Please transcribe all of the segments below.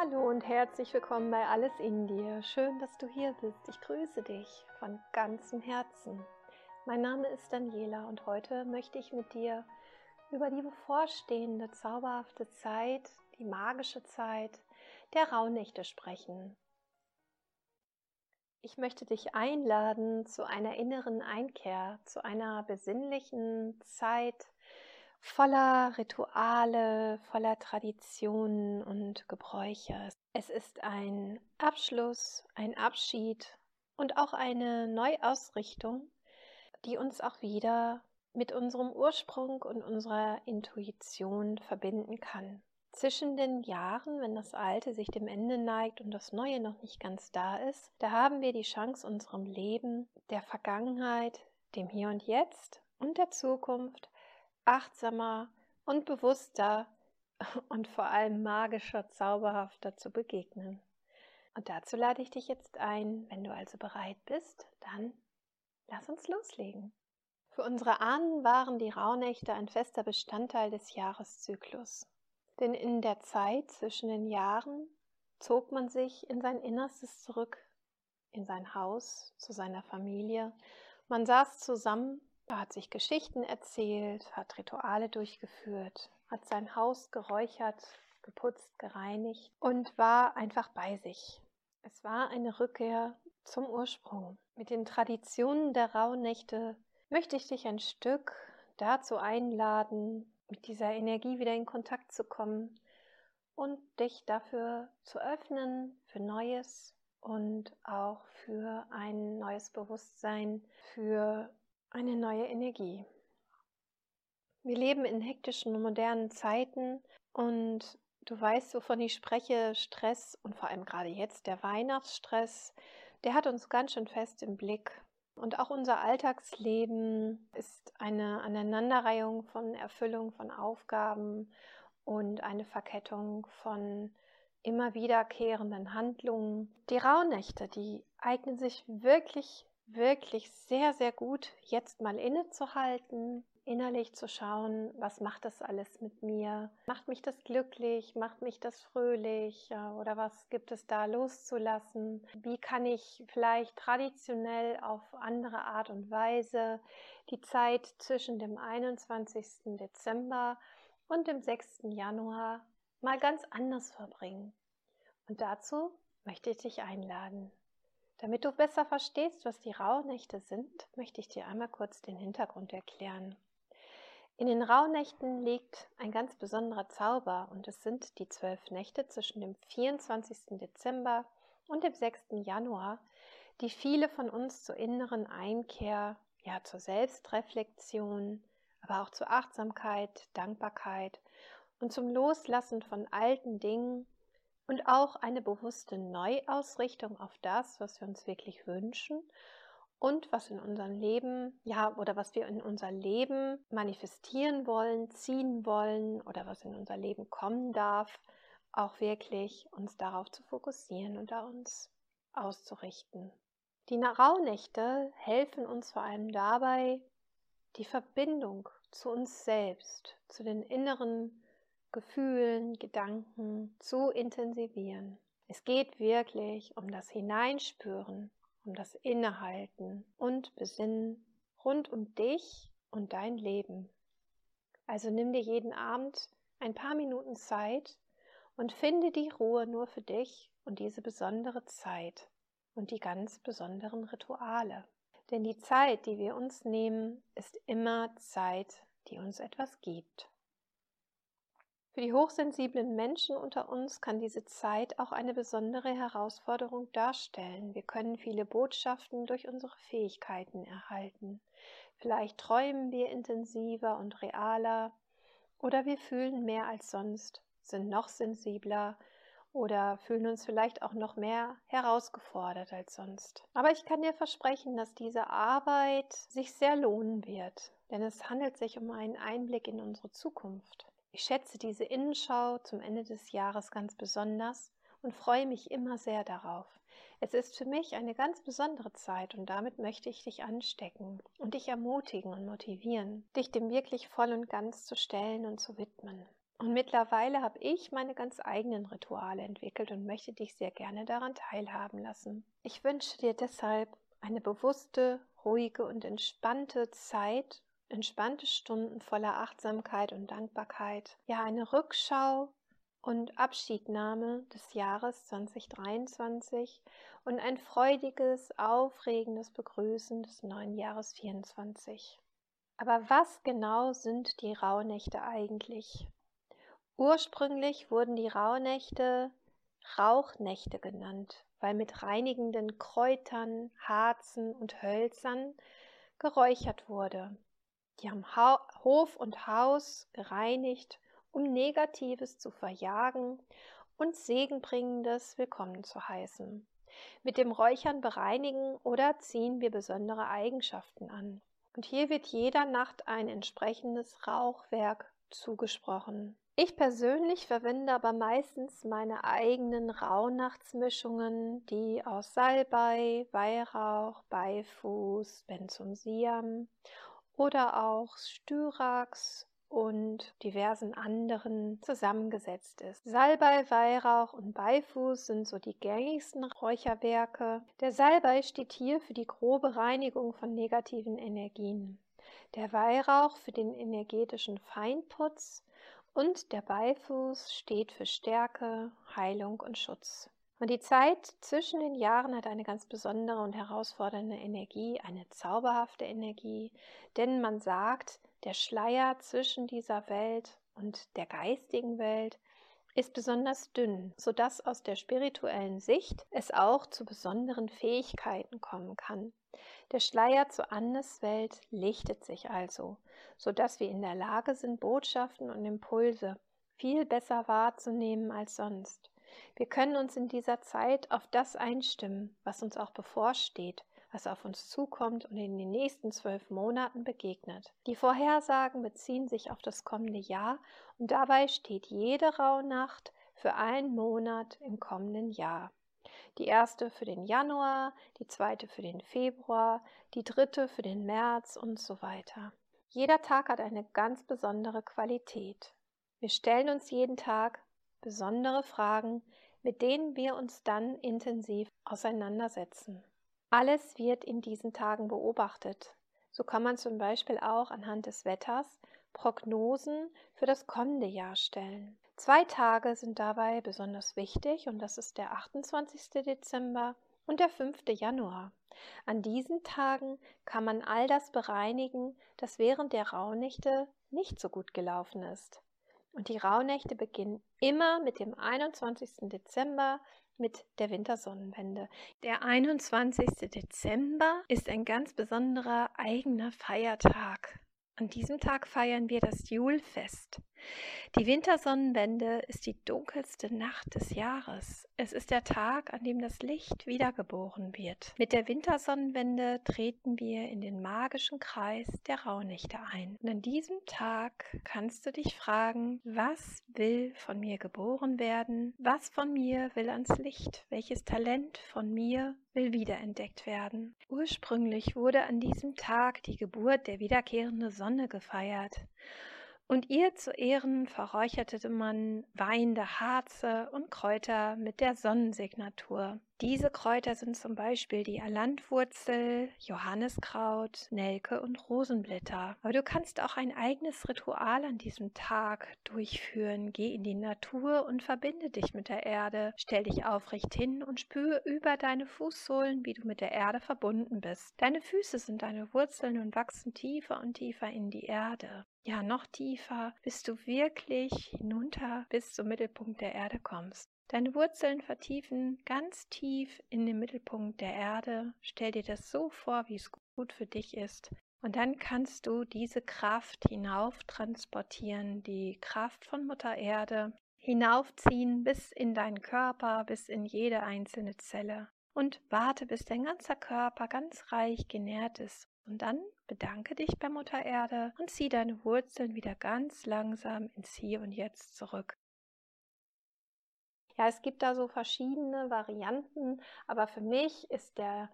Hallo und herzlich willkommen bei Alles in dir. Schön, dass du hier bist. Ich grüße dich von ganzem Herzen. Mein Name ist Daniela und heute möchte ich mit dir über die bevorstehende zauberhafte Zeit, die magische Zeit der Rauhnächte sprechen. Ich möchte dich einladen zu einer inneren Einkehr, zu einer besinnlichen Zeit, voller Rituale, voller Traditionen und Gebräuche. Es ist ein Abschluss, ein Abschied und auch eine Neuausrichtung, die uns auch wieder mit unserem Ursprung und unserer Intuition verbinden kann. Zwischen den Jahren, wenn das Alte sich dem Ende neigt und das Neue noch nicht ganz da ist, da haben wir die Chance, unserem Leben, der Vergangenheit, dem Hier und Jetzt und der Zukunft achtsamer und bewusster und vor allem magischer, zauberhafter zu begegnen. Und dazu lade ich dich jetzt ein, wenn du also bereit bist, dann lass uns loslegen. Für unsere Ahnen waren die Rauhnächte ein fester Bestandteil des Jahreszyklus. Denn in der Zeit zwischen den Jahren zog man sich in sein Innerstes zurück, in sein Haus, zu seiner Familie. Man saß zusammen er hat sich Geschichten erzählt, hat Rituale durchgeführt, hat sein Haus geräuchert, geputzt, gereinigt und war einfach bei sich. Es war eine Rückkehr zum Ursprung. Mit den Traditionen der Rauhnächte möchte ich dich ein Stück dazu einladen, mit dieser Energie wieder in Kontakt zu kommen und dich dafür zu öffnen für Neues und auch für ein neues Bewusstsein, für eine neue Energie. Wir leben in hektischen, modernen Zeiten und du weißt, wovon ich spreche, Stress und vor allem gerade jetzt der Weihnachtsstress, der hat uns ganz schön fest im Blick. Und auch unser Alltagsleben ist eine Aneinanderreihung von Erfüllung von Aufgaben und eine Verkettung von immer wiederkehrenden Handlungen. Die Rauhnächte, die eignen sich wirklich wirklich sehr, sehr gut, jetzt mal innezuhalten, innerlich zu schauen, was macht das alles mit mir? Macht mich das glücklich? Macht mich das fröhlich? Oder was gibt es da loszulassen? Wie kann ich vielleicht traditionell auf andere Art und Weise die Zeit zwischen dem 21. Dezember und dem 6. Januar mal ganz anders verbringen? Und dazu möchte ich dich einladen. Damit du besser verstehst, was die Rauhnächte sind, möchte ich dir einmal kurz den Hintergrund erklären. In den Rauhnächten liegt ein ganz besonderer Zauber und es sind die zwölf Nächte zwischen dem 24. Dezember und dem 6. Januar, die viele von uns zur inneren Einkehr, ja zur Selbstreflexion, aber auch zur Achtsamkeit, Dankbarkeit und zum Loslassen von alten Dingen und auch eine bewusste Neuausrichtung auf das, was wir uns wirklich wünschen und was in unserem Leben, ja, oder was wir in unser Leben manifestieren wollen, ziehen wollen oder was in unser Leben kommen darf, auch wirklich uns darauf zu fokussieren und uns auszurichten. Die Rauhnächte helfen uns vor allem dabei, die Verbindung zu uns selbst, zu den inneren Gefühlen, Gedanken zu intensivieren. Es geht wirklich um das Hineinspüren, um das Innehalten und Besinnen rund um dich und dein Leben. Also nimm dir jeden Abend ein paar Minuten Zeit und finde die Ruhe nur für dich und diese besondere Zeit und die ganz besonderen Rituale. Denn die Zeit, die wir uns nehmen, ist immer Zeit, die uns etwas gibt. Für die hochsensiblen Menschen unter uns kann diese Zeit auch eine besondere Herausforderung darstellen. Wir können viele Botschaften durch unsere Fähigkeiten erhalten. Vielleicht träumen wir intensiver und realer oder wir fühlen mehr als sonst, sind noch sensibler oder fühlen uns vielleicht auch noch mehr herausgefordert als sonst. Aber ich kann dir versprechen, dass diese Arbeit sich sehr lohnen wird, denn es handelt sich um einen Einblick in unsere Zukunft. Ich schätze diese Innenschau zum Ende des Jahres ganz besonders und freue mich immer sehr darauf. Es ist für mich eine ganz besondere Zeit und damit möchte ich dich anstecken und dich ermutigen und motivieren, dich dem wirklich voll und ganz zu stellen und zu widmen. Und mittlerweile habe ich meine ganz eigenen Rituale entwickelt und möchte dich sehr gerne daran teilhaben lassen. Ich wünsche dir deshalb eine bewusste, ruhige und entspannte Zeit, entspannte Stunden voller Achtsamkeit und Dankbarkeit. Ja, eine Rückschau und Abschiednahme des Jahres 2023 und ein freudiges, aufregendes Begrüßen des neuen Jahres 24. Aber was genau sind die Rauhnächte eigentlich? Ursprünglich wurden die Rauhnächte Rauchnächte genannt, weil mit reinigenden Kräutern, Harzen und Hölzern geräuchert wurde. Die haben Hof und Haus gereinigt, um Negatives zu verjagen und Segenbringendes willkommen zu heißen. Mit dem Räuchern bereinigen oder ziehen wir besondere Eigenschaften an. Und hier wird jeder Nacht ein entsprechendes Rauchwerk zugesprochen. Ich persönlich verwende aber meistens meine eigenen Rauhnachtsmischungen, die aus Salbei, Weihrauch, Beifuß, Benzumsiam oder auch Styrax und diversen anderen zusammengesetzt ist. Salbei, Weihrauch und Beifuß sind so die gängigsten Räucherwerke. Der Salbei steht hier für die grobe Reinigung von negativen Energien. Der Weihrauch für den energetischen Feinputz und der Beifuß steht für Stärke, Heilung und Schutz. Und die Zeit zwischen den Jahren hat eine ganz besondere und herausfordernde Energie, eine zauberhafte Energie, denn man sagt, der Schleier zwischen dieser Welt und der geistigen Welt ist besonders dünn, sodass aus der spirituellen Sicht es auch zu besonderen Fähigkeiten kommen kann. Der Schleier zur Anderswelt lichtet sich also, sodass wir in der Lage sind, Botschaften und Impulse viel besser wahrzunehmen als sonst. Wir können uns in dieser Zeit auf das einstimmen, was uns auch bevorsteht, was auf uns zukommt und in den nächsten zwölf Monaten begegnet. Die Vorhersagen beziehen sich auf das kommende Jahr und dabei steht jede Rauhnacht für einen Monat im kommenden Jahr. Die erste für den Januar, die zweite für den Februar, die dritte für den März und so weiter. Jeder Tag hat eine ganz besondere Qualität. Wir stellen uns jeden Tag besondere Fragen, mit denen wir uns dann intensiv auseinandersetzen. Alles wird in diesen Tagen beobachtet. So kann man zum Beispiel auch anhand des Wetters Prognosen für das kommende Jahr stellen. Zwei Tage sind dabei besonders wichtig und das ist der 28. Dezember und der 5. Januar. An diesen Tagen kann man all das bereinigen, das während der Rauhnächte nicht so gut gelaufen ist. Und die Rauhnächte beginnen immer mit dem 21. Dezember mit der Wintersonnenwende. Der 21. Dezember ist ein ganz besonderer eigener Feiertag. An diesem Tag feiern wir das Julfest. Die Wintersonnenwende ist die dunkelste Nacht des Jahres. Es ist der Tag, an dem das Licht wiedergeboren wird. Mit der Wintersonnenwende treten wir in den magischen Kreis der Rauhnächte ein. Und an diesem Tag kannst du dich fragen, was will von mir geboren werden? Was von mir will ans Licht? Welches Talent von mir will wiederentdeckt werden? Ursprünglich wurde an diesem Tag die Geburt der wiederkehrenden Sonne gefeiert. Und ihr zu Ehren verräucherte man weinende Harze und Kräuter mit der Sonnensignatur. Diese Kräuter sind zum Beispiel die Alandwurzel, Johanniskraut, Nelke und Rosenblätter. Aber du kannst auch ein eigenes Ritual an diesem Tag durchführen. Geh in die Natur und verbinde dich mit der Erde. Stell dich aufrecht hin und spüre über deine Fußsohlen, wie du mit der Erde verbunden bist. Deine Füße sind deine Wurzeln und wachsen tiefer und tiefer in die Erde. Ja, noch tiefer, bis du wirklich hinunter bis zum Mittelpunkt der Erde kommst. Deine Wurzeln vertiefen ganz tief in den Mittelpunkt der Erde. Stell dir das so vor, wie es gut für dich ist. Und dann kannst du diese Kraft hinauf transportieren, die Kraft von Mutter Erde, hinaufziehen bis in deinen Körper, bis in jede einzelne Zelle. Und warte, bis dein ganzer Körper ganz reich genährt ist. Und dann bedanke dich bei Mutter Erde und zieh deine Wurzeln wieder ganz langsam ins Hier und Jetzt zurück. Ja, es gibt da so verschiedene Varianten, aber für mich ist der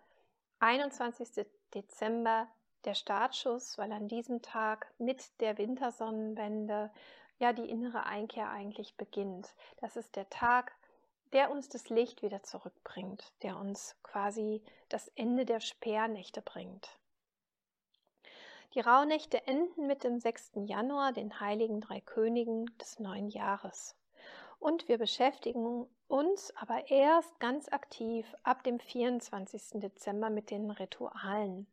21. Dezember der Startschuss, weil an diesem Tag mit der Wintersonnenwende ja die innere Einkehr eigentlich beginnt. Das ist der Tag, der uns das Licht wieder zurückbringt, der uns quasi das Ende der Sperrnächte bringt. Die Rauhnächte enden mit dem 6. Januar, den heiligen drei Königen des neuen Jahres. Und wir beschäftigen uns aber erst ganz aktiv ab dem 24. Dezember mit den Ritualen.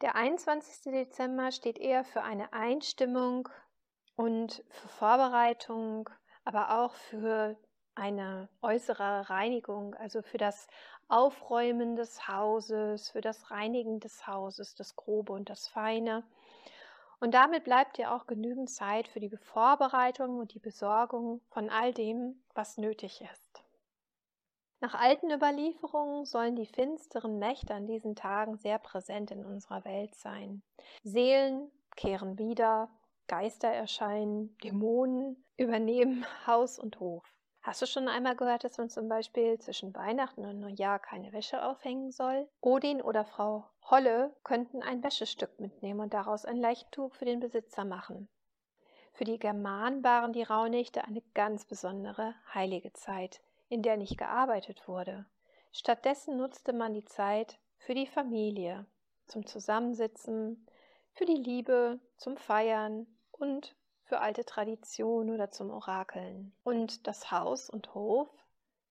Der 21. Dezember steht eher für eine Einstimmung und für Vorbereitung, aber auch für eine äußere Reinigung, also für das Aufräumen des Hauses, für das Reinigen des Hauses, das Grobe und das Feine. Und damit bleibt dir auch genügend Zeit für die Vorbereitung und die Besorgung von all dem, was nötig ist. Nach alten Überlieferungen sollen die finsteren Mächte an diesen Tagen sehr präsent in unserer Welt sein. Seelen kehren wieder, Geister erscheinen, Dämonen übernehmen Haus und Hof. Hast du schon einmal gehört, dass man zum Beispiel zwischen Weihnachten und Neujahr keine Wäsche aufhängen soll? Odin oder Frau Holle könnten ein Wäschestück mitnehmen und daraus ein Leichentuch für den Besitzer machen. Für die Germanen waren die Rauhnächte eine ganz besondere heilige Zeit, in der nicht gearbeitet wurde. Stattdessen nutzte man die Zeit für die Familie, zum Zusammensitzen, für die Liebe, zum Feiern und für alte Traditionen oder zum Orakeln. Und das Haus und Hof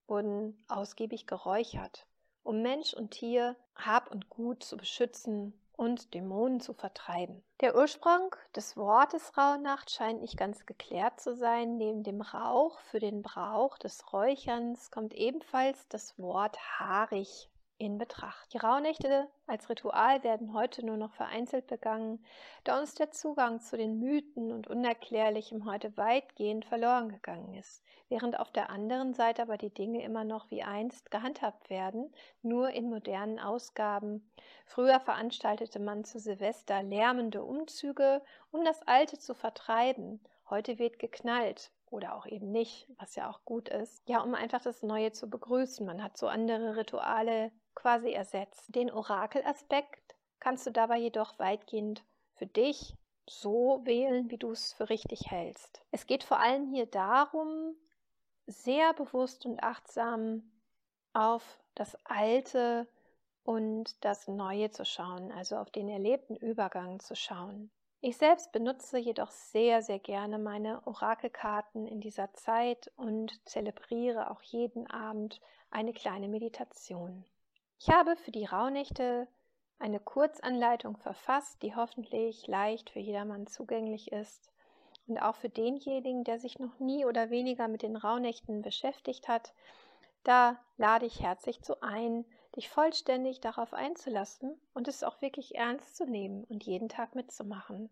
wurden ausgiebig geräuchert, um Mensch und Tier, Hab und Gut zu beschützen und Dämonen zu vertreiben. Der Ursprung des Wortes Rauhnacht scheint nicht ganz geklärt zu sein. Neben dem Rauch für den Brauch des Räucherns kommt ebenfalls das Wort haarig in Betracht. Die Rauhnächte als Ritual werden heute nur noch vereinzelt begangen, da uns der Zugang zu den Mythen und Unerklärlichem heute weitgehend verloren gegangen ist, während auf der anderen Seite aber die Dinge immer noch wie einst gehandhabt werden, nur in modernen Ausgaben. Früher veranstaltete man zu Silvester lärmende Umzüge, um das Alte zu vertreiben. Heute wird geknallt, oder auch eben nicht, was ja auch gut ist. Ja, um einfach das Neue zu begrüßen. Man hat so andere Rituale quasi ersetzt. Den Orakelaspekt kannst du dabei jedoch weitgehend für dich so wählen, wie du es für richtig hältst. Es geht vor allem hier darum, sehr bewusst und achtsam auf das Alte und das Neue zu schauen, also auf den erlebten Übergang zu schauen. Ich selbst benutze jedoch sehr, sehr gerne meine Orakelkarten in dieser Zeit und zelebriere auch jeden Abend eine kleine Meditation. Ich habe für die Rauhnächte eine Kurzanleitung verfasst, die hoffentlich leicht für jedermann zugänglich ist und auch für denjenigen, der sich noch nie oder weniger mit den Rauhnächten beschäftigt hat. Da lade ich herzlich zu ein, dich vollständig darauf einzulassen und es auch wirklich ernst zu nehmen und jeden Tag mitzumachen.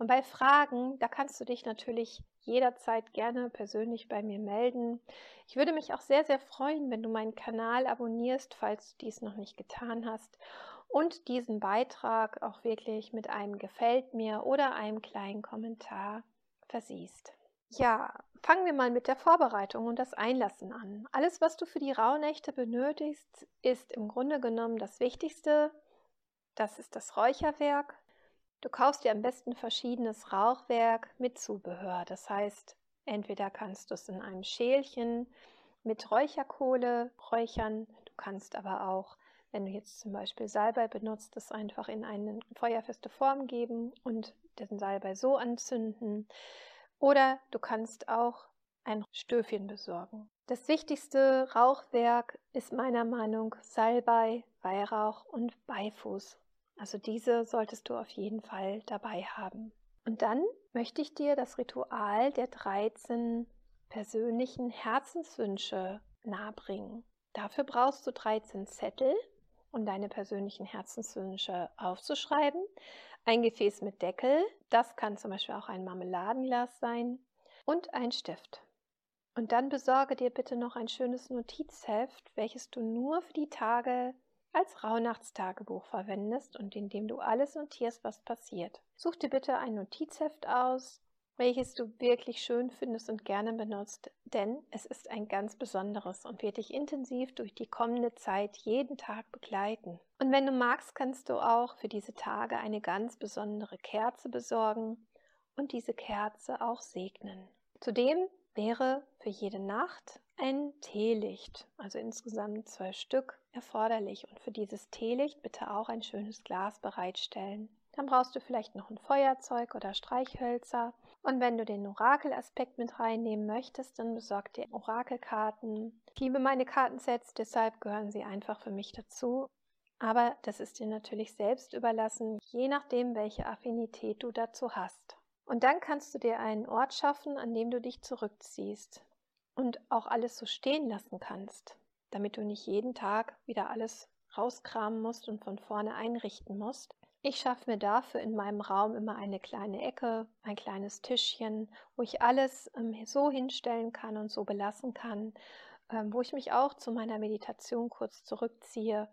Und bei Fragen, da kannst du dich natürlich jederzeit gerne persönlich bei mir melden. Ich würde mich auch sehr, sehr freuen, wenn du meinen Kanal abonnierst, falls du dies noch nicht getan hast und diesen Beitrag auch wirklich mit einem Gefällt mir oder einem kleinen Kommentar versiehst. Ja, fangen wir mal mit der Vorbereitung und das Einlassen an. Alles, was du für die Rauhnächte benötigst, ist im Grunde genommen das Wichtigste. Das ist das Räucherwerk, Du kaufst dir am besten verschiedenes Rauchwerk mit Zubehör. Das heißt, entweder kannst du es in einem Schälchen mit Räucherkohle räuchern. Du kannst aber auch, wenn du jetzt zum Beispiel Salbei benutzt, es einfach in eine feuerfeste Form geben und den Salbei so anzünden. Oder du kannst auch ein Stöfchen besorgen. Das wichtigste Rauchwerk ist meiner Meinung Salbei, Weihrauch und Beifuß. Also diese solltest du auf jeden Fall dabei haben. Und dann möchte ich dir das Ritual der 13 persönlichen Herzenswünsche nahebringen. Dafür brauchst du 13 Zettel, um deine persönlichen Herzenswünsche aufzuschreiben. Ein Gefäß mit Deckel, das kann zum Beispiel auch ein Marmeladenglas sein, und ein Stift. Und dann besorge dir bitte noch ein schönes Notizheft, welches du nur für die Tage als Rauhnachtstagebuch verwendest und in dem du alles notierst, was passiert. Such dir bitte ein Notizheft aus, welches du wirklich schön findest und gerne benutzt, denn es ist ein ganz besonderes und wird dich intensiv durch die kommende Zeit jeden Tag begleiten. Und wenn du magst, kannst du auch für diese Tage eine ganz besondere Kerze besorgen und diese Kerze auch segnen. Zudem wäre für jede Nacht ein Teelicht, also insgesamt zwölf Stück, erforderlich. Und für dieses Teelicht bitte auch ein schönes Glas bereitstellen. Dann brauchst du vielleicht noch ein Feuerzeug oder Streichhölzer. Und wenn du den Orakelaspekt mit reinnehmen möchtest, dann besorg dir Orakelkarten. Ich liebe meine Kartensets, deshalb gehören sie einfach für mich dazu. Aber das ist dir natürlich selbst überlassen, je nachdem, welche Affinität du dazu hast. Und dann kannst du dir einen Ort schaffen, an dem du dich zurückziehst und auch alles so stehen lassen kannst, damit du nicht jeden Tag wieder alles rauskramen musst und von vorne einrichten musst. Ich schaffe mir dafür in meinem Raum immer eine kleine Ecke, ein kleines Tischchen, wo ich alles ähm, so hinstellen kann und so belassen kann, ähm, wo ich mich auch zu meiner Meditation kurz zurückziehe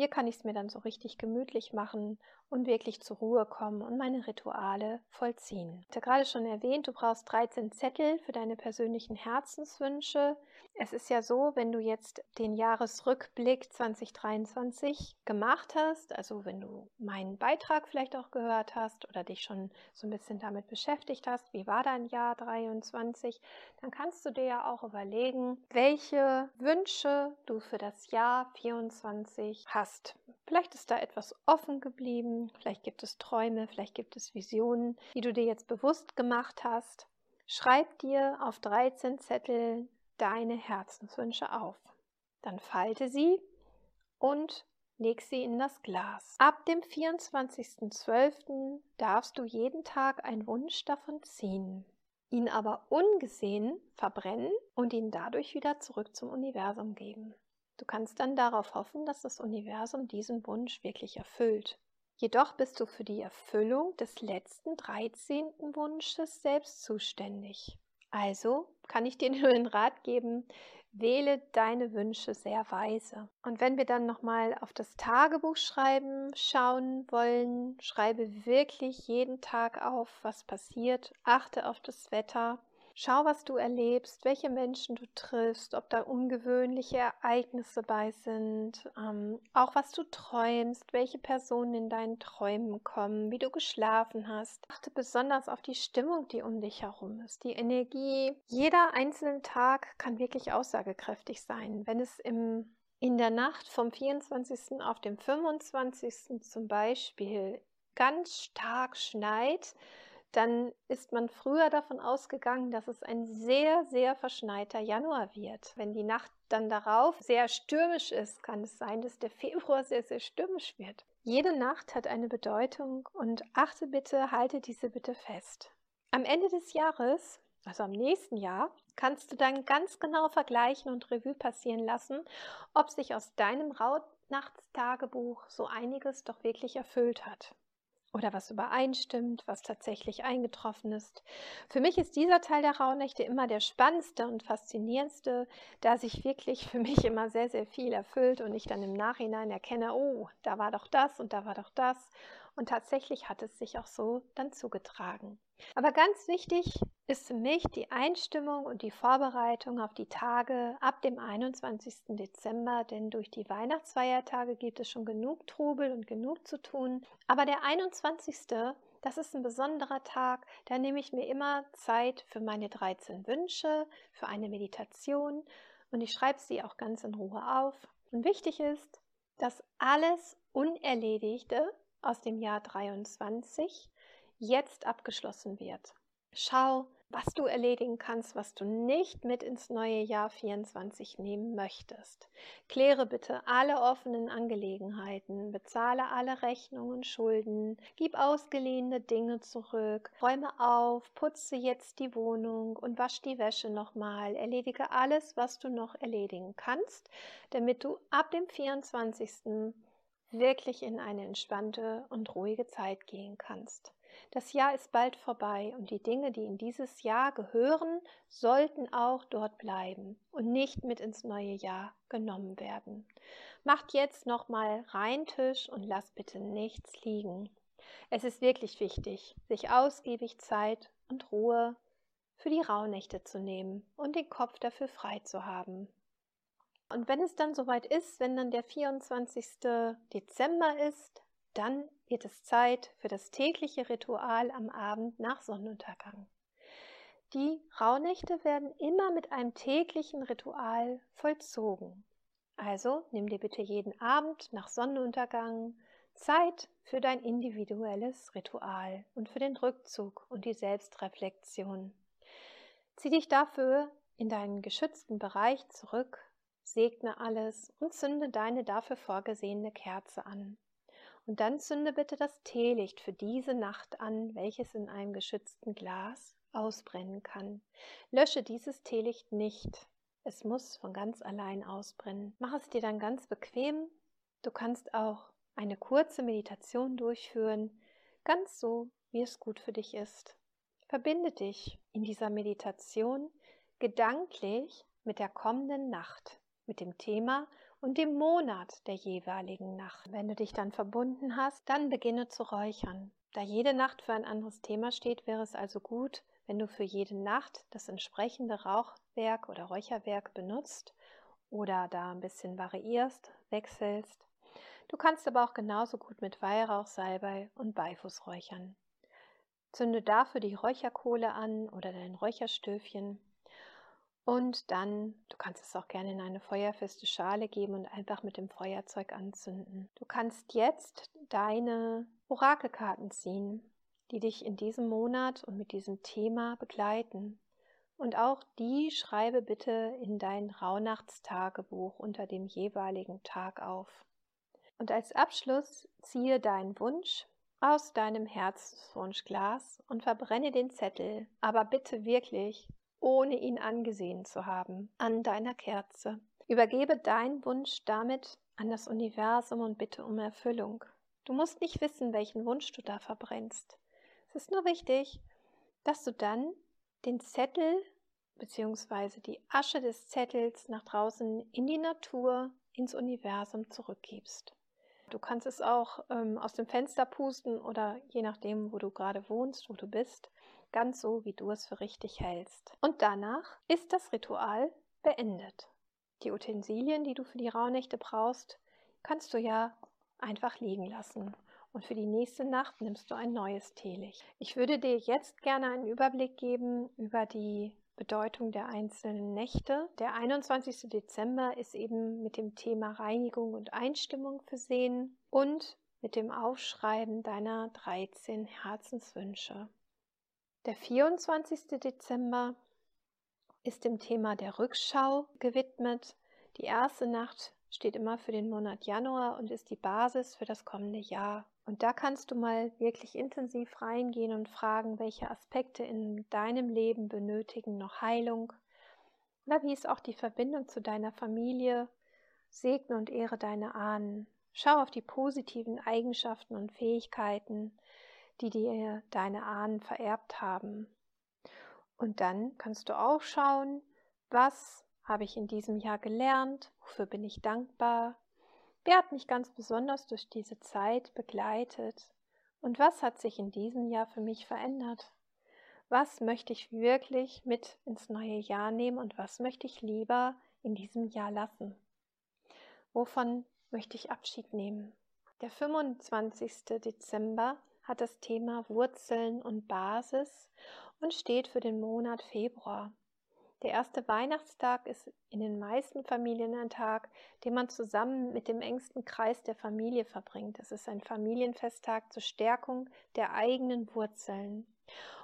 hier kann ich es mir dann so richtig gemütlich machen und wirklich zur Ruhe kommen und meine Rituale vollziehen. Ich habe gerade schon erwähnt, du brauchst 13 Zettel für deine persönlichen Herzenswünsche. Es ist ja so, wenn du jetzt den Jahresrückblick 2023 gemacht hast, also wenn du meinen Beitrag vielleicht auch gehört hast oder dich schon so ein bisschen damit beschäftigt hast, wie war dein Jahr 23, dann kannst du dir ja auch überlegen, welche Wünsche du für das Jahr 24 hast. Vielleicht ist da etwas offen geblieben, vielleicht gibt es Träume, vielleicht gibt es Visionen, die du dir jetzt bewusst gemacht hast. Schreib dir auf 13 Zettel deine Herzenswünsche auf. Dann falte sie und leg sie in das Glas. Ab dem 24.12. darfst du jeden Tag einen Wunsch davon ziehen, ihn aber ungesehen verbrennen und ihn dadurch wieder zurück zum Universum geben. Du kannst dann darauf hoffen, dass das Universum diesen Wunsch wirklich erfüllt. Jedoch bist du für die Erfüllung des letzten 13. Wunsches selbst zuständig. Also kann ich dir nur den Rat geben, wähle deine Wünsche sehr weise. Und wenn wir dann nochmal auf das Tagebuch schreiben schauen wollen, schreibe wirklich jeden Tag auf, was passiert, achte auf das Wetter Schau, was du erlebst, welche Menschen du triffst, ob da ungewöhnliche Ereignisse bei sind, ähm, auch was du träumst, welche Personen in deinen Träumen kommen, wie du geschlafen hast. Achte besonders auf die Stimmung, die um dich herum ist, die Energie. Jeder einzelne Tag kann wirklich aussagekräftig sein. Wenn es im in der Nacht vom 24. auf den 25. zum Beispiel ganz stark schneit, dann ist man früher davon ausgegangen, dass es ein sehr, sehr verschneiter Januar wird. Wenn die Nacht dann darauf sehr stürmisch ist, kann es sein, dass der Februar sehr, sehr stürmisch wird. Jede Nacht hat eine Bedeutung und achte bitte, halte diese bitte fest. Am Ende des Jahres, also am nächsten Jahr, kannst du dann ganz genau vergleichen und Revue passieren lassen, ob sich aus deinem Rauhnachtstagebuch so einiges doch wirklich erfüllt hat oder was übereinstimmt, was tatsächlich eingetroffen ist. Für mich ist dieser Teil der Rauhnächte immer der spannendste und faszinierendste, da sich wirklich für mich immer sehr, sehr viel erfüllt und ich dann im Nachhinein erkenne, oh, da war doch das und da war doch das. Und tatsächlich hat es sich auch so dann zugetragen. Aber ganz wichtig ist für mich die Einstimmung und die Vorbereitung auf die Tage ab dem 21. Dezember, denn durch die Weihnachtsfeiertage gibt es schon genug Trubel und genug zu tun. Aber der 21. Das ist ein besonderer Tag, da nehme ich mir immer Zeit für meine 13 Wünsche, für eine Meditation und ich schreibe sie auch ganz in Ruhe auf. Und wichtig ist, dass alles Unerledigte aus dem Jahr 23 jetzt abgeschlossen wird. Schau, was du erledigen kannst, was du nicht mit ins neue Jahr 24 nehmen möchtest. Kläre bitte alle offenen Angelegenheiten, bezahle alle Rechnungen Schulden, gib ausgeliehene Dinge zurück, räume auf, putze jetzt die Wohnung und wasch die Wäsche nochmal. Erledige alles, was du noch erledigen kannst, damit du ab dem 24 wirklich in eine entspannte und ruhige Zeit gehen kannst. Das Jahr ist bald vorbei und die Dinge, die in dieses Jahr gehören, sollten auch dort bleiben und nicht mit ins neue Jahr genommen werden. Macht jetzt nochmal rein Tisch und lasst bitte nichts liegen. Es ist wirklich wichtig, sich ausgiebig Zeit und Ruhe für die Rauhnächte zu nehmen und den Kopf dafür frei zu haben. Und wenn es dann soweit ist, wenn dann der 24. Dezember ist, Dann wird es Zeit für das tägliche Ritual am Abend nach Sonnenuntergang. Die Rauhnächte werden immer mit einem täglichen Ritual vollzogen. Also nimm dir bitte jeden Abend nach Sonnenuntergang Zeit für dein individuelles Ritual und für den Rückzug und die Selbstreflexion. Zieh dich dafür in deinen geschützten Bereich zurück, segne alles und zünde deine dafür vorgesehene Kerze an. Und dann zünde bitte das Teelicht für diese Nacht an, welches in einem geschützten Glas ausbrennen kann. Lösche dieses Teelicht nicht. Es muss von ganz allein ausbrennen. Mach es dir dann ganz bequem. Du kannst auch eine kurze Meditation durchführen, ganz so, wie es gut für dich ist. Verbinde dich in dieser Meditation gedanklich mit der kommenden Nacht, mit dem Thema und dem Monat der jeweiligen Nacht. Wenn du dich dann verbunden hast, dann beginne zu räuchern. Da jede Nacht für ein anderes Thema steht, wäre es also gut, wenn du für jede Nacht das entsprechende Rauchwerk oder Räucherwerk benutzt oder da ein bisschen variierst, wechselst. Du kannst aber auch genauso gut mit Weihrauch, Salbei und Beifuß räuchern. Zünde dafür die Räucherkohle an oder dein Räucherstöfchen und dann, du kannst es auch gerne in eine feuerfeste Schale geben und einfach mit dem Feuerzeug anzünden. Du kannst jetzt deine Orakelkarten ziehen, die dich in diesem Monat und mit diesem Thema begleiten. Und auch die schreibe bitte in dein Rauhnachtstagebuch unter dem jeweiligen Tag auf. Und als Abschluss ziehe deinen Wunsch aus deinem Herzenswunschglas und verbrenne den Zettel, aber bitte wirklich ohne ihn angesehen zu haben, an deiner Kerze. Übergebe deinen Wunsch damit an das Universum und bitte um Erfüllung. Du musst nicht wissen, welchen Wunsch du da verbrennst. Es ist nur wichtig, dass du dann den Zettel bzw. die Asche des Zettels nach draußen in die Natur, ins Universum zurückgibst. Du kannst es auch ähm, aus dem Fenster pusten oder je nachdem, wo du gerade wohnst, wo du bist, ganz so, wie du es für richtig hältst. Und danach ist das Ritual beendet. Die Utensilien, die du für die Rauhnächte brauchst, kannst du ja einfach liegen lassen. Und für die nächste Nacht nimmst du ein neues Teelicht. Ich würde dir jetzt gerne einen Überblick geben über die Bedeutung der einzelnen Nächte. Der 21. Dezember ist eben mit dem Thema Reinigung und Einstimmung versehen und mit dem Aufschreiben deiner 13 Herzenswünsche. Der 24. Dezember ist dem Thema der Rückschau gewidmet. Die erste Nacht steht immer für den Monat Januar und ist die Basis für das kommende Jahr. Und da kannst du mal wirklich intensiv reingehen und fragen, welche Aspekte in deinem Leben benötigen noch Heilung oder wie ist auch die Verbindung zu deiner Familie. Segne und ehre deine Ahnen. Schau auf die positiven Eigenschaften und Fähigkeiten, die dir deine Ahnen vererbt haben. Und dann kannst du auch schauen, was habe ich in diesem Jahr gelernt, wofür bin ich dankbar, wer hat mich ganz besonders durch diese Zeit begleitet und was hat sich in diesem Jahr für mich verändert. Was möchte ich wirklich mit ins neue Jahr nehmen und was möchte ich lieber in diesem Jahr lassen? Wovon möchte ich Abschied nehmen? Der 25. Dezember hat das Thema Wurzeln und Basis und steht für den Monat Februar. Der erste Weihnachtstag ist in den meisten Familien ein Tag, den man zusammen mit dem engsten Kreis der Familie verbringt. Es ist ein Familienfesttag zur Stärkung der eigenen Wurzeln.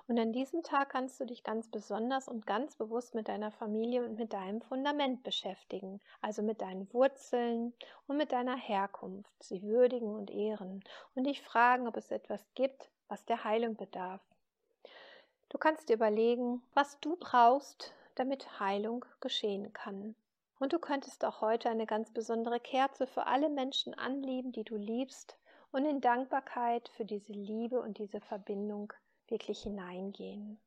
Und an diesem Tag kannst du dich ganz besonders und ganz bewusst mit deiner Familie und mit deinem Fundament beschäftigen, also mit deinen Wurzeln und mit deiner Herkunft, sie würdigen und ehren und dich fragen, ob es etwas gibt, was der Heilung bedarf. Du kannst dir überlegen, was du brauchst, damit Heilung geschehen kann. Und du könntest auch heute eine ganz besondere Kerze für alle Menschen anlieben, die du liebst, und in Dankbarkeit für diese Liebe und diese Verbindung wirklich hineingehen.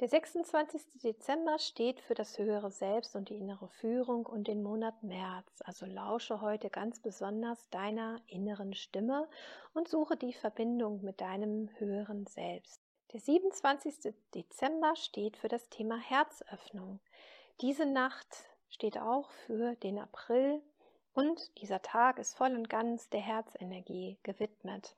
Der 26. Dezember steht für das höhere Selbst und die innere Führung und den Monat März. Also lausche heute ganz besonders deiner inneren Stimme und suche die Verbindung mit deinem höheren Selbst. Der 27. Dezember steht für das Thema Herzöffnung. Diese Nacht steht auch für den April Und dieser Tag ist voll und ganz der Herzenergie gewidmet.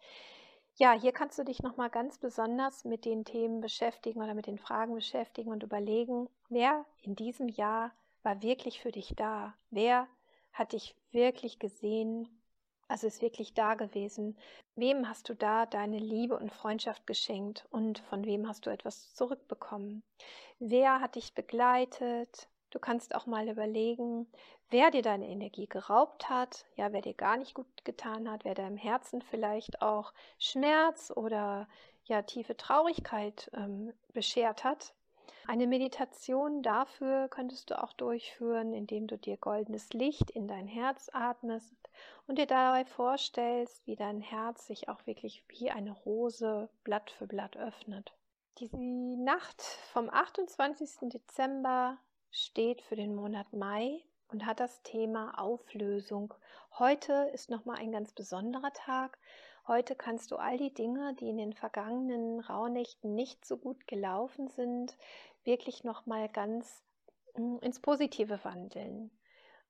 Ja, hier kannst du dich nochmal ganz besonders mit den Themen beschäftigen oder mit den Fragen beschäftigen und überlegen, wer in diesem Jahr war wirklich für dich da? Wer hat dich wirklich gesehen? Also ist wirklich da gewesen. Wem hast du da deine Liebe und Freundschaft geschenkt und von wem hast du etwas zurückbekommen? Wer hat dich begleitet? Du kannst auch mal überlegen, wer dir deine Energie geraubt hat, ja, wer dir gar nicht gut getan hat, wer deinem Herzen vielleicht auch Schmerz oder ja tiefe Traurigkeit ähm, beschert hat. Eine Meditation dafür könntest du auch durchführen, indem du dir goldenes Licht in dein Herz atmest und dir dabei vorstellst, wie dein Herz sich auch wirklich wie eine Rose Blatt für Blatt öffnet. Die Nacht vom 28. Dezember steht für den Monat Mai und hat das Thema Auflösung. Heute ist nochmal ein ganz besonderer Tag. Heute kannst du all die Dinge, die in den vergangenen Rauhnächten nicht so gut gelaufen sind, wirklich nochmal ganz hm, ins Positive wandeln.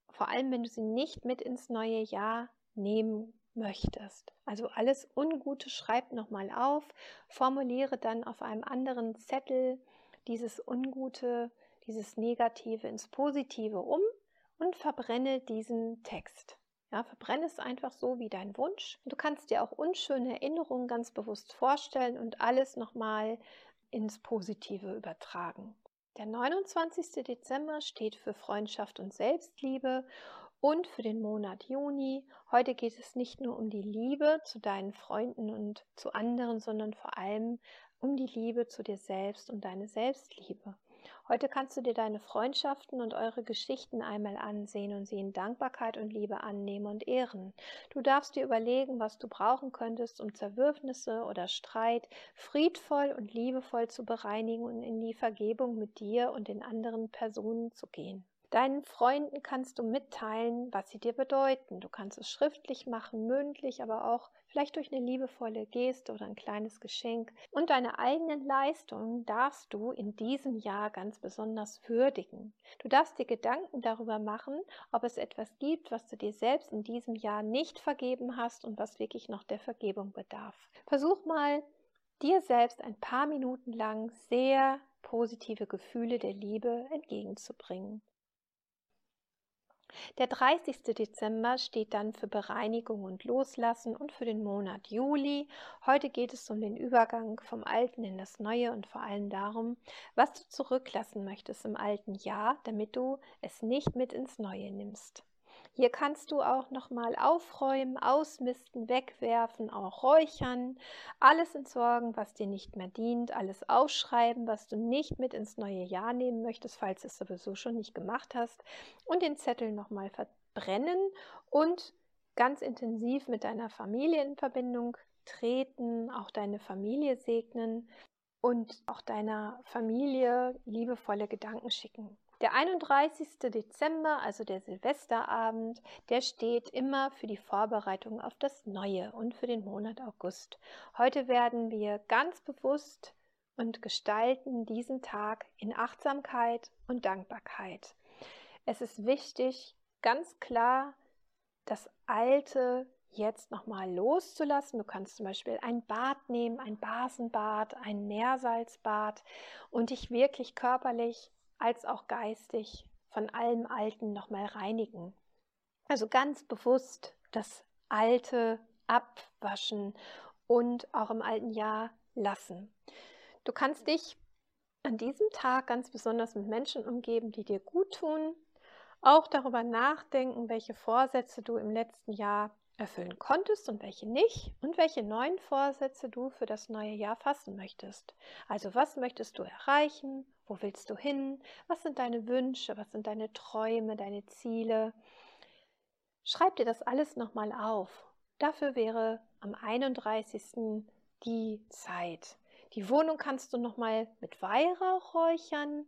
Vor allem, wenn du sie nicht mit ins neue Jahr nehmen möchtest. Also alles Ungute schreib nochmal auf, formuliere dann auf einem anderen Zettel dieses Ungute, dieses Negative ins Positive um und verbrenne diesen Text. Ja, verbrenne es einfach so wie dein Wunsch. Du kannst dir auch unschöne Erinnerungen ganz bewusst vorstellen und alles nochmal ins Positive übertragen. Der 29. Dezember steht für Freundschaft und Selbstliebe und für den Monat Juni. Heute geht es nicht nur um die Liebe zu deinen Freunden und zu anderen, sondern vor allem um die Liebe zu dir selbst und deine Selbstliebe. Heute kannst du dir deine Freundschaften und eure Geschichten einmal ansehen und sie in Dankbarkeit und Liebe annehmen und ehren. Du darfst dir überlegen, was du brauchen könntest, um Zerwürfnisse oder Streit friedvoll und liebevoll zu bereinigen und in die Vergebung mit dir und den anderen Personen zu gehen. Deinen Freunden kannst du mitteilen, was sie dir bedeuten. Du kannst es schriftlich machen, mündlich, aber auch vielleicht durch eine liebevolle Geste oder ein kleines Geschenk. Und deine eigenen Leistungen darfst du in diesem Jahr ganz besonders würdigen. Du darfst dir Gedanken darüber machen, ob es etwas gibt, was du dir selbst in diesem Jahr nicht vergeben hast und was wirklich noch der Vergebung bedarf. Versuch mal, dir selbst ein paar Minuten lang sehr positive Gefühle der Liebe entgegenzubringen. Der 30. Dezember steht dann für Bereinigung und Loslassen und für den Monat Juli. Heute geht es um den Übergang vom Alten in das Neue und vor allem darum, was du zurücklassen möchtest im alten Jahr, damit du es nicht mit ins Neue nimmst. Hier kannst du auch nochmal aufräumen, ausmisten, wegwerfen, auch räuchern, alles entsorgen, was dir nicht mehr dient, alles ausschreiben, was du nicht mit ins neue Jahr nehmen möchtest, falls du es sowieso schon nicht gemacht hast, und den Zettel nochmal verbrennen und ganz intensiv mit deiner Familie in Verbindung treten, auch deine Familie segnen und auch deiner Familie liebevolle Gedanken schicken. Der 31. Dezember, also der Silvesterabend, der steht immer für die Vorbereitung auf das Neue und für den Monat August. Heute werden wir ganz bewusst und gestalten diesen Tag in Achtsamkeit und Dankbarkeit. Es ist wichtig, ganz klar das Alte jetzt nochmal loszulassen. Du kannst zum Beispiel ein Bad nehmen, ein Basenbad, ein Meersalzbad und dich wirklich körperlich als auch geistig von allem Alten nochmal reinigen. Also ganz bewusst das Alte abwaschen und auch im alten Jahr lassen. Du kannst dich an diesem Tag ganz besonders mit Menschen umgeben, die dir gut tun. Auch darüber nachdenken, welche Vorsätze du im letzten Jahr erfüllen konntest und welche nicht und welche neuen Vorsätze du für das neue Jahr fassen möchtest. Also was möchtest du erreichen? Wo willst du hin? Was sind deine Wünsche? Was sind deine Träume, deine Ziele? Schreib dir das alles nochmal auf. Dafür wäre am 31. die Zeit. Die Wohnung kannst du nochmal mit Weihrauch räuchern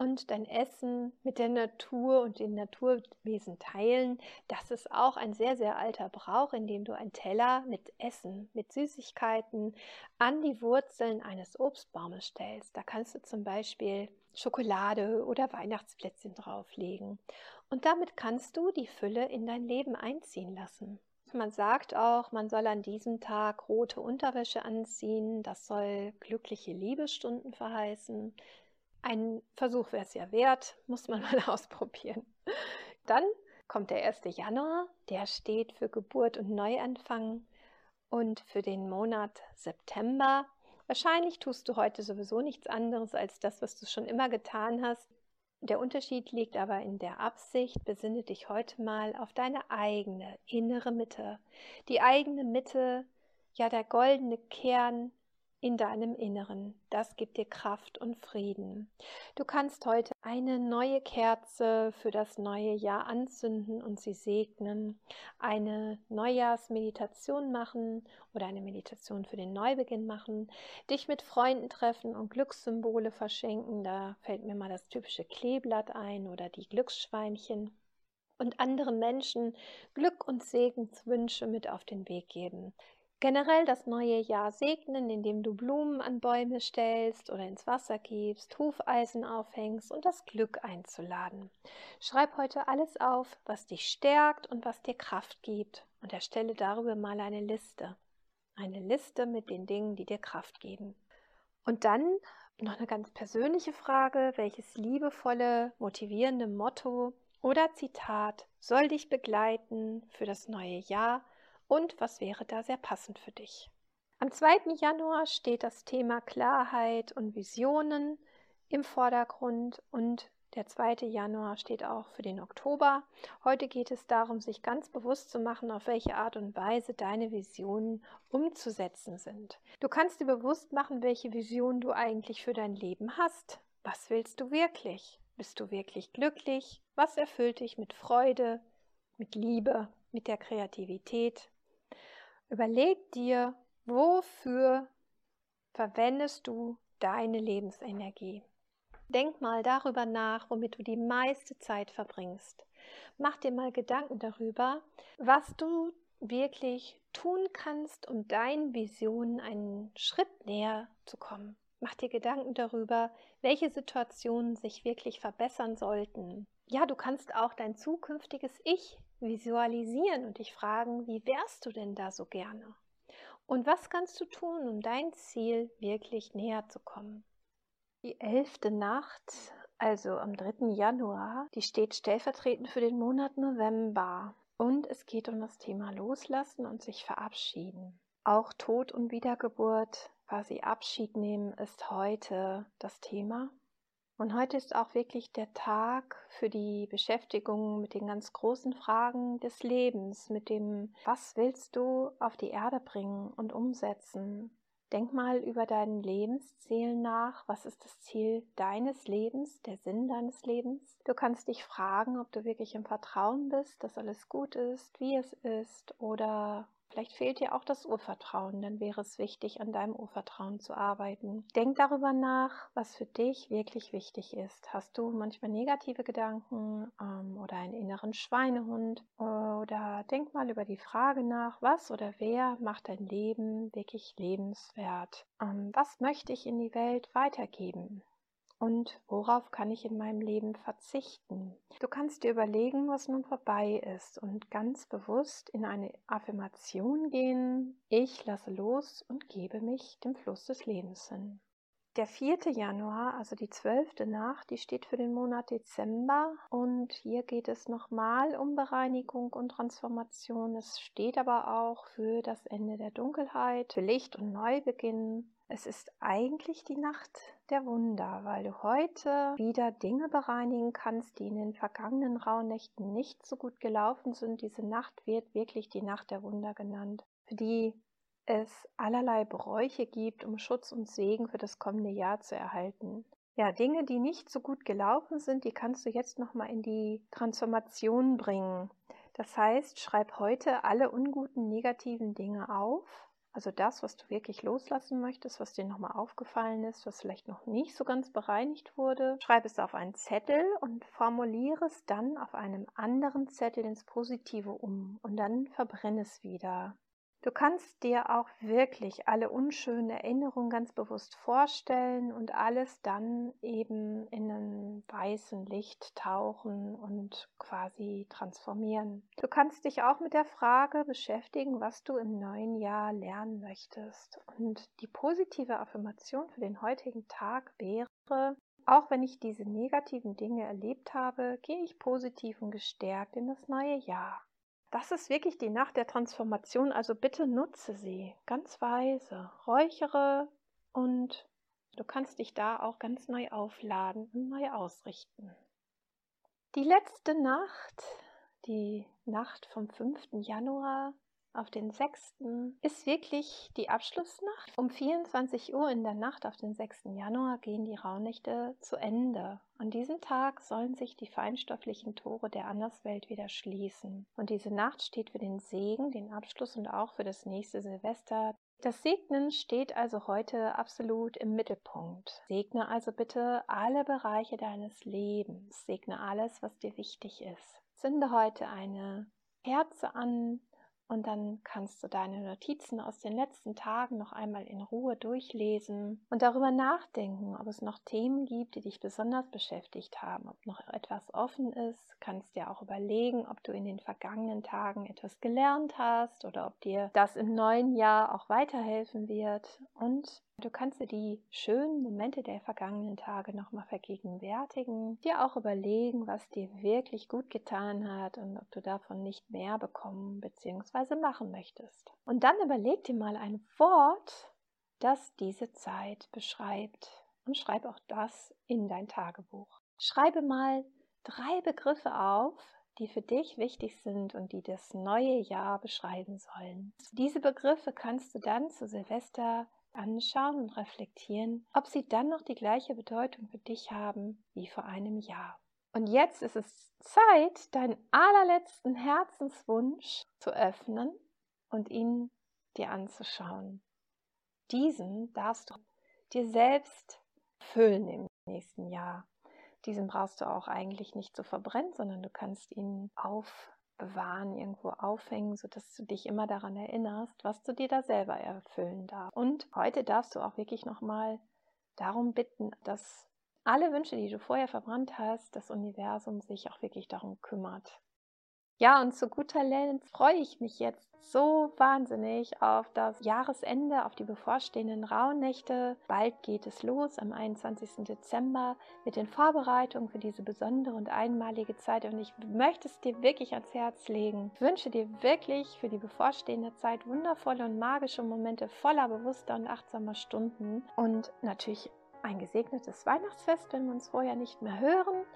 und dein Essen mit der Natur und den Naturwesen teilen. Das ist auch ein sehr, sehr alter Brauch, in dem du einen Teller mit Essen, mit Süßigkeiten an die Wurzeln eines Obstbaumes stellst. Da kannst du zum Beispiel Schokolade oder Weihnachtsplätzchen drauflegen. Und damit kannst du die Fülle in dein Leben einziehen lassen. Man sagt auch, man soll an diesem Tag rote Unterwäsche anziehen. Das soll glückliche Liebestunden verheißen. Ein Versuch wäre es ja wert, muss man mal ausprobieren. Dann kommt der 1. Januar, der steht für Geburt und Neuanfang und für den Monat September. Wahrscheinlich tust du heute sowieso nichts anderes als das, was du schon immer getan hast. Der Unterschied liegt aber in der Absicht, besinne dich heute mal auf deine eigene innere Mitte. Die eigene Mitte, ja der goldene Kern in deinem Inneren. Das gibt dir Kraft und Frieden. Du kannst heute eine neue Kerze für das neue Jahr anzünden und sie segnen, eine Neujahrsmeditation machen oder eine Meditation für den Neubeginn machen, dich mit Freunden treffen und Glückssymbole verschenken. Da fällt mir mal das typische Kleeblatt ein oder die Glücksschweinchen und anderen Menschen Glück und Segenswünsche mit auf den Weg geben. Generell das neue Jahr segnen, indem du Blumen an Bäume stellst oder ins Wasser gibst, Hufeisen aufhängst und das Glück einzuladen. Schreib heute alles auf, was dich stärkt und was dir Kraft gibt und erstelle darüber mal eine Liste. Eine Liste mit den Dingen, die dir Kraft geben. Und dann noch eine ganz persönliche Frage, welches liebevolle, motivierende Motto oder Zitat soll dich begleiten für das neue Jahr und was wäre da sehr passend für dich. Am 2. Januar steht das Thema Klarheit und Visionen im Vordergrund und der 2. Januar steht auch für den Oktober. Heute geht es darum, sich ganz bewusst zu machen, auf welche Art und Weise deine Visionen umzusetzen sind. Du kannst dir bewusst machen, welche Vision du eigentlich für dein Leben hast. Was willst du wirklich? Bist du wirklich glücklich? Was erfüllt dich mit Freude, mit Liebe, mit der Kreativität? Überleg dir, wofür verwendest du deine Lebensenergie. Denk mal darüber nach, womit du die meiste Zeit verbringst. Mach dir mal Gedanken darüber, was du wirklich tun kannst, um deinen Visionen einen Schritt näher zu kommen. Mach dir Gedanken darüber, welche Situationen sich wirklich verbessern sollten. Ja, du kannst auch dein zukünftiges Ich visualisieren und dich fragen, wie wärst du denn da so gerne? Und was kannst du tun, um dein Ziel wirklich näher zu kommen? Die elfte Nacht, also am 3. Januar, die steht stellvertretend für den Monat November. Und es geht um das Thema Loslassen und sich verabschieden. Auch Tod und Wiedergeburt, quasi Abschied nehmen, ist heute das Thema. Und heute ist auch wirklich der Tag für die Beschäftigung mit den ganz großen Fragen des Lebens, mit dem, was willst du auf die Erde bringen und umsetzen? Denk mal über deinen Lebensziel nach. Was ist das Ziel deines Lebens, der Sinn deines Lebens? Du kannst dich fragen, ob du wirklich im Vertrauen bist, dass alles gut ist, wie es ist, oder Vielleicht fehlt dir auch das Urvertrauen, dann wäre es wichtig, an deinem Urvertrauen zu arbeiten. Denk darüber nach, was für dich wirklich wichtig ist. Hast du manchmal negative Gedanken ähm, oder einen inneren Schweinehund? Oder denk mal über die Frage nach, was oder wer macht dein Leben wirklich lebenswert? Ähm, was möchte ich in die Welt weitergeben? Und worauf kann ich in meinem Leben verzichten. Du kannst dir überlegen, was nun vorbei ist und ganz bewusst in eine Affirmation gehen, ich lasse los und gebe mich dem Fluss des Lebens hin. Der 4. Januar, also die zwölfte Nacht, die steht für den Monat Dezember und hier geht es nochmal um Bereinigung und Transformation. Es steht aber auch für das Ende der Dunkelheit, für Licht und Neubeginn es ist eigentlich die Nacht der Wunder, weil du heute wieder Dinge bereinigen kannst, die in den vergangenen Rauhnächten nicht so gut gelaufen sind. Diese Nacht wird wirklich die Nacht der Wunder genannt, für die es allerlei Bräuche gibt, um Schutz und Segen für das kommende Jahr zu erhalten. Ja, Dinge, die nicht so gut gelaufen sind, die kannst du jetzt nochmal in die Transformation bringen. Das heißt, schreib heute alle unguten, negativen Dinge auf also das, was du wirklich loslassen möchtest, was dir nochmal aufgefallen ist, was vielleicht noch nicht so ganz bereinigt wurde, schreib es auf einen Zettel und formuliere es dann auf einem anderen Zettel ins Positive um und dann verbrenne es wieder. Du kannst dir auch wirklich alle unschönen Erinnerungen ganz bewusst vorstellen und alles dann eben in einem weißen Licht tauchen und quasi transformieren. Du kannst dich auch mit der Frage beschäftigen, was du im neuen Jahr lernen möchtest. Und die positive Affirmation für den heutigen Tag wäre, auch wenn ich diese negativen Dinge erlebt habe, gehe ich positiv und gestärkt in das neue Jahr. Das ist wirklich die Nacht der Transformation, also bitte nutze sie ganz weise, räuchere und du kannst dich da auch ganz neu aufladen und neu ausrichten. Die letzte Nacht, die Nacht vom 5. Januar, auf den 6. ist wirklich die Abschlussnacht. Um 24 Uhr in der Nacht auf den 6. Januar gehen die Rauhnächte zu Ende. An diesem Tag sollen sich die feinstofflichen Tore der Anderswelt wieder schließen. Und diese Nacht steht für den Segen, den Abschluss und auch für das nächste Silvester. Das Segnen steht also heute absolut im Mittelpunkt. Segne also bitte alle Bereiche deines Lebens. Segne alles, was dir wichtig ist. Zünde heute eine Kerze an, und dann kannst du deine Notizen aus den letzten Tagen noch einmal in Ruhe durchlesen und darüber nachdenken, ob es noch Themen gibt, die dich besonders beschäftigt haben, ob noch etwas offen ist. Kannst dir auch überlegen, ob du in den vergangenen Tagen etwas gelernt hast oder ob dir das im neuen Jahr auch weiterhelfen wird. Und Du kannst dir die schönen Momente der vergangenen Tage nochmal vergegenwärtigen, dir auch überlegen, was dir wirklich gut getan hat und ob du davon nicht mehr bekommen bzw. machen möchtest. Und dann überleg dir mal ein Wort, das diese Zeit beschreibt und schreib auch das in dein Tagebuch. Schreibe mal drei Begriffe auf, die für dich wichtig sind und die das neue Jahr beschreiben sollen. Diese Begriffe kannst du dann zu Silvester anschauen und reflektieren, ob sie dann noch die gleiche Bedeutung für dich haben wie vor einem Jahr. Und jetzt ist es Zeit, deinen allerletzten Herzenswunsch zu öffnen und ihn dir anzuschauen. Diesen darfst du dir selbst füllen im nächsten Jahr. Diesen brauchst du auch eigentlich nicht zu verbrennen, sondern du kannst ihn auf bewahren, irgendwo aufhängen, sodass du dich immer daran erinnerst, was du dir da selber erfüllen darfst. Und heute darfst du auch wirklich nochmal darum bitten, dass alle Wünsche, die du vorher verbrannt hast, das Universum sich auch wirklich darum kümmert. Ja, und zu guter Letzt freue ich mich jetzt so wahnsinnig auf das Jahresende, auf die bevorstehenden Rauhnächte. Bald geht es los am 21. Dezember mit den Vorbereitungen für diese besondere und einmalige Zeit. Und ich möchte es dir wirklich ans Herz legen. Ich wünsche dir wirklich für die bevorstehende Zeit wundervolle und magische Momente voller bewusster und achtsamer Stunden und natürlich ein gesegnetes Weihnachtsfest, wenn wir uns vorher nicht mehr hören.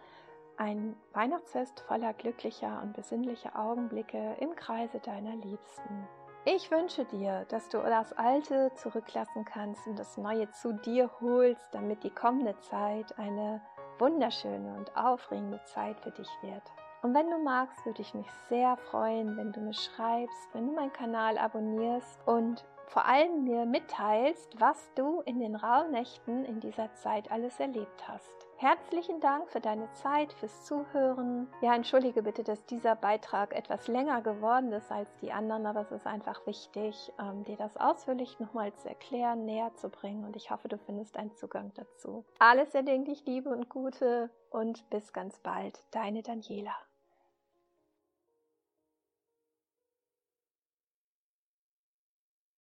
Ein Weihnachtsfest voller glücklicher und besinnlicher Augenblicke im Kreise deiner Liebsten. Ich wünsche dir, dass du das Alte zurücklassen kannst und das Neue zu dir holst, damit die kommende Zeit eine wunderschöne und aufregende Zeit für dich wird. Und wenn du magst, würde ich mich sehr freuen, wenn du mir schreibst, wenn du meinen Kanal abonnierst und vor allem mir mitteilst, was du in den Rauhnächten in dieser Zeit alles erlebt hast. Herzlichen Dank für deine Zeit, fürs Zuhören. Ja, entschuldige bitte, dass dieser Beitrag etwas länger geworden ist als die anderen, aber es ist einfach wichtig, ähm, dir das ausführlich nochmal zu erklären, näher zu bringen und ich hoffe, du findest einen Zugang dazu. Alles erdenklich Liebe und Gute und bis ganz bald, deine Daniela.